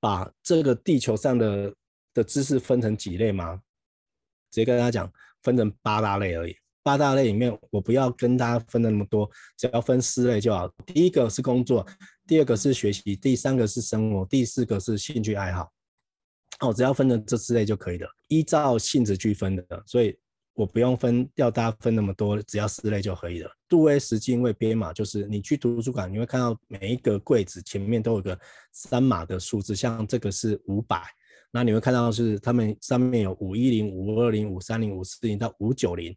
把这个地球上的的知识分成几类吗？直接跟大家讲，分成八大类而已。八大类里面，我不要跟大家分的那么多，只要分四类就好。第一个是工作，第二个是学习，第三个是生活，第四个是兴趣爱好。哦，只要分成这四类就可以了，依照性质去分的，所以我不用分，要大家分那么多，只要四类就可以了。杜威十进位编码就是你去图书馆，你会看到每一个柜子前面都有个三码的数字，像这个是五百。那你会看到是他们上面有五一零、五二零、五三零、五四零到五九零，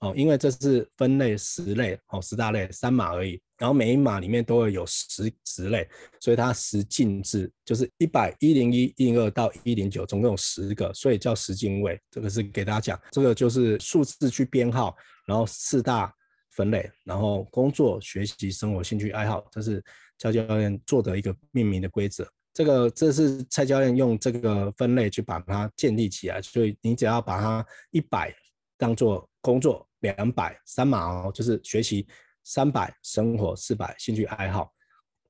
哦，因为这是分类十类，哦，十大类三码而已，然后每一码里面都会有十十类，所以它十进制就是一百一零一、一零二到一零九，总共有十个，所以叫十进位。这个是给大家讲，这个就是数字去编号，然后四大分类，然后工作、学习、生活、兴趣、爱好，这是教教练做的一个命名的规则。这个这是蔡教练用这个分类去把它建立起来，所以你只要把它一百当做工作，两百三码哦，就是学习，三百生活，四百兴趣爱好，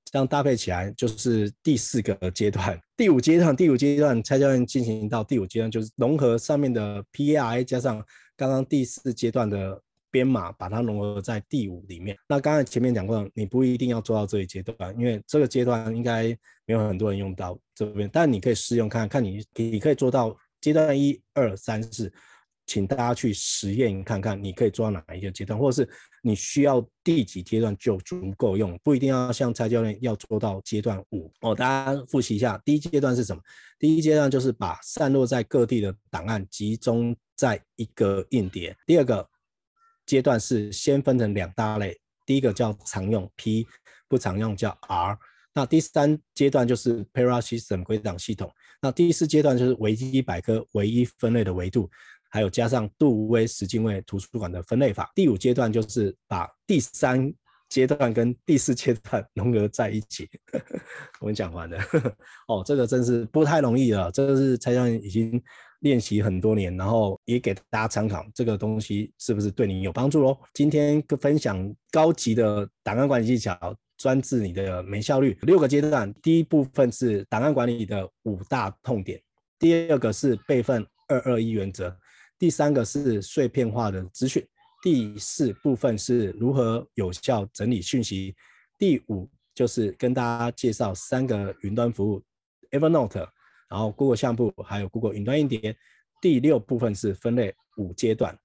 这样搭配起来就是第四个阶段。第五阶段，第五阶段蔡教练进行到第五阶段，就是融合上面的 PAI 加上刚刚第四阶段的。编码把它融合在第五里面。那刚才前面讲过，你不一定要做到这一阶段，因为这个阶段应该没有很多人用到这边。但你可以试用看看，你你可以做到阶段一二三四，请大家去实验看看，你可以做到哪一个阶段，或者是你需要第几阶段就足够用，不一定要像蔡教练要做到阶段五哦。大家复习一下，第一阶段是什么？第一阶段就是把散落在各地的档案集中在一个硬碟。第二个。阶段是先分成两大类，第一个叫常用 P，不常用叫 R。那第三阶段就是 Parasystem 归档系统。那第四阶段就是维基百科唯一分类的维度，还有加上杜威十进位图书馆的分类法。第五阶段就是把第三阶段跟第四阶段 融合在一起。我们讲完了，哦，这个真是不太容易了。这个是蔡教练已经练习很多年，然后也给大家参考，这个东西是不是对你有帮助喽？今天分享高级的档案管理技巧，专治你的没效率。六个阶段，第一部分是档案管理的五大痛点，第二个是备份二二一原则，第三个是碎片化的资讯。第四部分是如何有效整理讯息，第五就是跟大家介绍三个云端服务，Evernote，然后 Google 相簿，还有 Google 云端硬碟。第六部分是分类五阶段，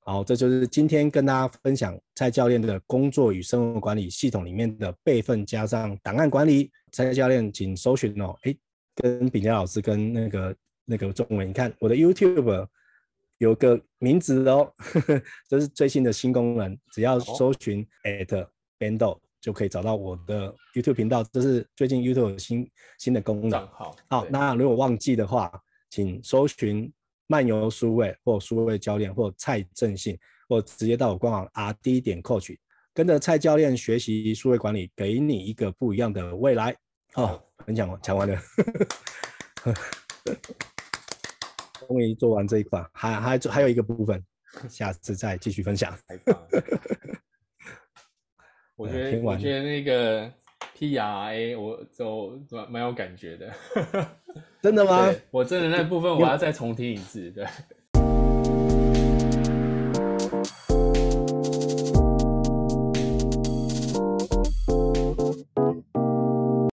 好，这就是今天跟大家分享蔡教练的工作与生活管理系统里面的备份加上档案管理。蔡教练，请搜寻哦，哎，跟炳佳老师跟那个那个中文，你看我的 YouTube。有个名字哦，呵呵，这是最新的新功能，只要搜寻 at Bendo 就可以找到我的 YouTube 频道。这是最近 YouTube 新新的功能。好，好，那如果忘记的话，请搜寻漫游数位或数位教练或蔡正信，或直接到我官网 RD 点 Coach，跟着蔡教练学习数位管理，给你一个不一样的未来。哦，很讲完，讲完了。终于做完这一块，还还还有一个部分，下次再继续分享。我觉得我觉得那个 PRA 我走蛮有感觉的。真的吗？我真的那部分我要再重听一次。对，